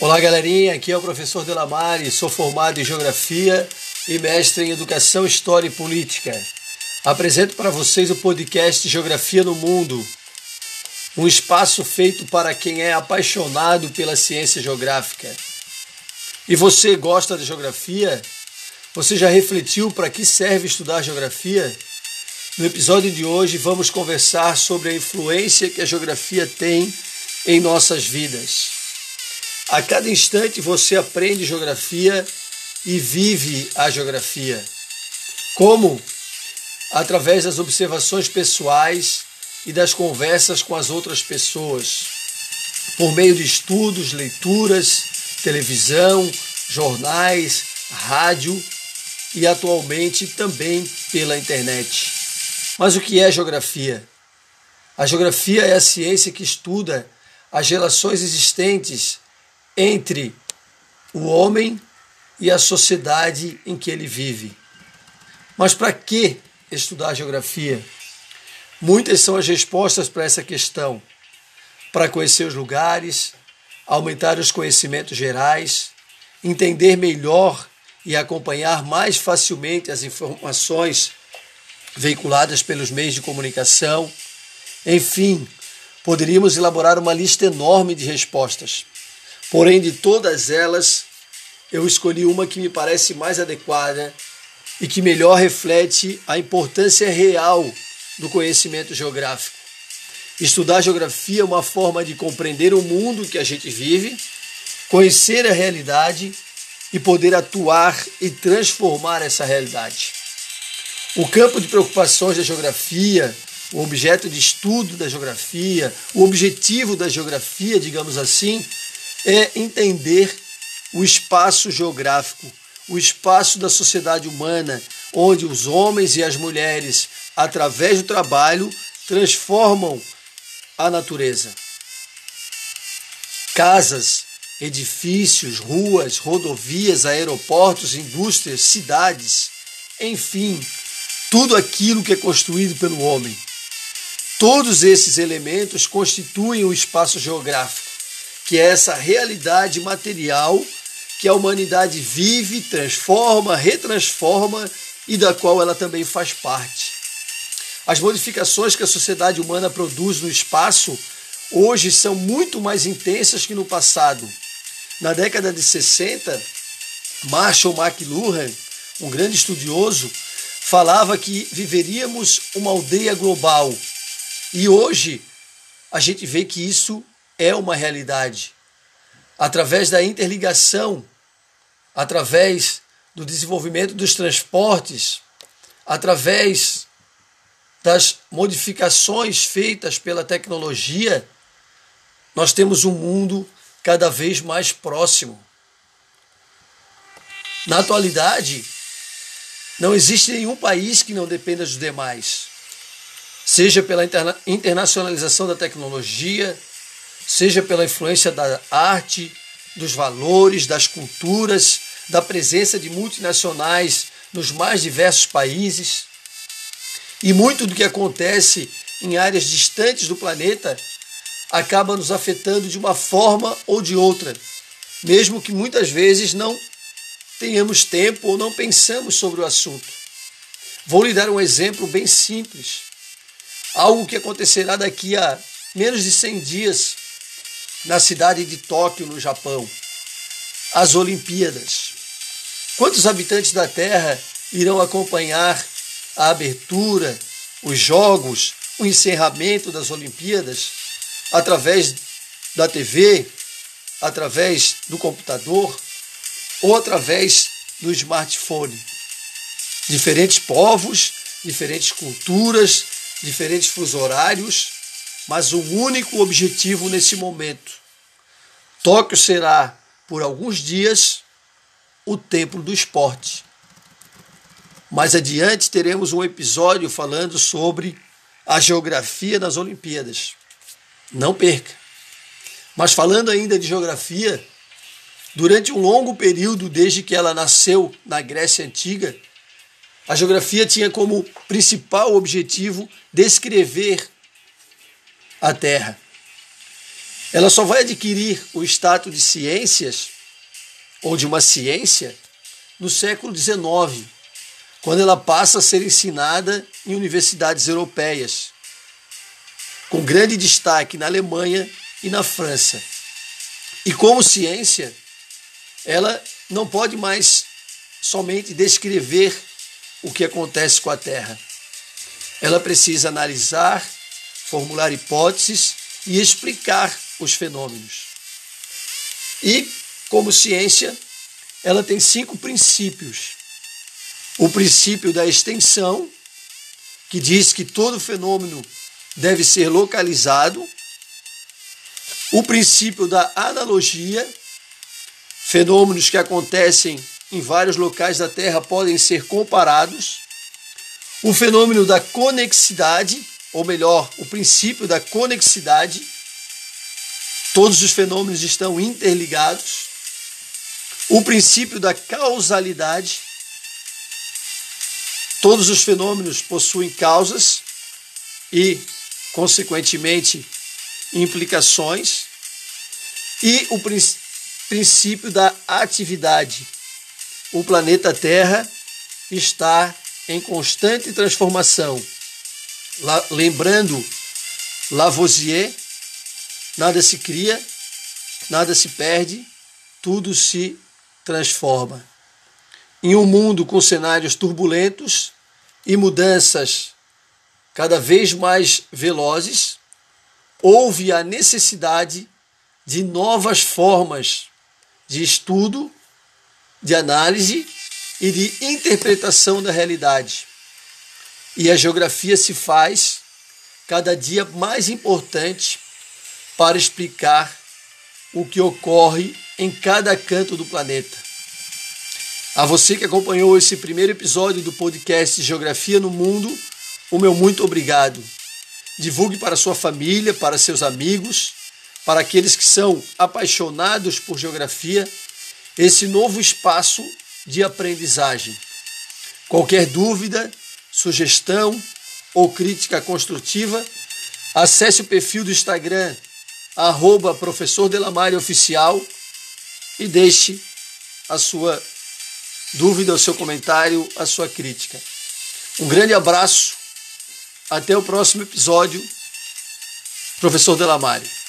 Olá, galerinha. Aqui é o professor Delamare. Sou formado em Geografia e mestre em Educação, História e Política. Apresento para vocês o podcast Geografia no Mundo, um espaço feito para quem é apaixonado pela ciência geográfica. E você gosta de geografia? Você já refletiu para que serve estudar geografia? No episódio de hoje vamos conversar sobre a influência que a geografia tem em nossas vidas. A cada instante você aprende geografia e vive a geografia. Como? Através das observações pessoais e das conversas com as outras pessoas, por meio de estudos, leituras, televisão, jornais, rádio e atualmente também pela internet. Mas o que é geografia? A geografia é a ciência que estuda as relações existentes entre o homem e a sociedade em que ele vive. Mas para que estudar geografia? Muitas são as respostas para essa questão. Para conhecer os lugares, aumentar os conhecimentos gerais, entender melhor e acompanhar mais facilmente as informações veiculadas pelos meios de comunicação. Enfim, poderíamos elaborar uma lista enorme de respostas. Porém, de todas elas, eu escolhi uma que me parece mais adequada e que melhor reflete a importância real do conhecimento geográfico. Estudar geografia é uma forma de compreender o mundo que a gente vive, conhecer a realidade e poder atuar e transformar essa realidade. O campo de preocupações da geografia, o objeto de estudo da geografia, o objetivo da geografia, digamos assim, é entender o espaço geográfico, o espaço da sociedade humana, onde os homens e as mulheres, através do trabalho, transformam a natureza. Casas, edifícios, ruas, rodovias, aeroportos, indústrias, cidades, enfim, tudo aquilo que é construído pelo homem. Todos esses elementos constituem o espaço geográfico que é essa realidade material que a humanidade vive, transforma, retransforma e da qual ela também faz parte. As modificações que a sociedade humana produz no espaço hoje são muito mais intensas que no passado. Na década de 60, Marshall McLuhan, um grande estudioso, falava que viveríamos uma aldeia global. E hoje a gente vê que isso é uma realidade. Através da interligação, através do desenvolvimento dos transportes, através das modificações feitas pela tecnologia, nós temos um mundo cada vez mais próximo. Na atualidade, não existe nenhum país que não dependa dos demais, seja pela interna internacionalização da tecnologia, seja pela influência da arte, dos valores, das culturas, da presença de multinacionais nos mais diversos países. E muito do que acontece em áreas distantes do planeta acaba nos afetando de uma forma ou de outra, mesmo que muitas vezes não tenhamos tempo ou não pensamos sobre o assunto. Vou lhe dar um exemplo bem simples. Algo que acontecerá daqui a menos de 100 dias na cidade de Tóquio, no Japão. As Olimpíadas. Quantos habitantes da Terra irão acompanhar a abertura, os jogos, o encerramento das Olimpíadas através da TV, através do computador ou através do smartphone? Diferentes povos, diferentes culturas, diferentes fuso horários mas um único objetivo nesse momento. Tóquio será, por alguns dias, o templo do esporte. Mais adiante teremos um episódio falando sobre a geografia das Olimpíadas. Não perca. Mas falando ainda de geografia, durante um longo período desde que ela nasceu na Grécia Antiga, a geografia tinha como principal objetivo descrever a terra. ela só vai adquirir o status de ciências ou de uma ciência no século XIX, quando ela passa a ser ensinada em universidades europeias, com grande destaque na Alemanha e na França. E como ciência, ela não pode mais somente descrever o que acontece com a Terra. Ela precisa analisar, formular hipóteses e explicar os fenômenos. E, como ciência, ela tem cinco princípios. O princípio da extensão, que diz que todo fenômeno deve ser localizado. O princípio da analogia, fenômenos que acontecem em vários locais da Terra podem ser comparados. O fenômeno da conexidade, ou melhor, o princípio da conexidade. Todos os fenômenos estão interligados. O princípio da causalidade. Todos os fenômenos possuem causas e, consequentemente, implicações. E o princípio da atividade, o planeta Terra está em constante transformação. Lembrando Lavoisier, nada se cria, nada se perde, tudo se transforma. Em um mundo com cenários turbulentos e mudanças cada vez mais velozes, houve a necessidade de novas formas de estudo de análise e de interpretação da realidade. E a geografia se faz cada dia mais importante para explicar o que ocorre em cada canto do planeta. A você que acompanhou esse primeiro episódio do podcast Geografia no Mundo, o meu muito obrigado. Divulgue para sua família, para seus amigos, para aqueles que são apaixonados por geografia esse novo espaço de aprendizagem. Qualquer dúvida, sugestão ou crítica construtiva, acesse o perfil do Instagram, arroba professor Delamare Oficial e deixe a sua dúvida, o seu comentário, a sua crítica. Um grande abraço, até o próximo episódio, professor Delamare.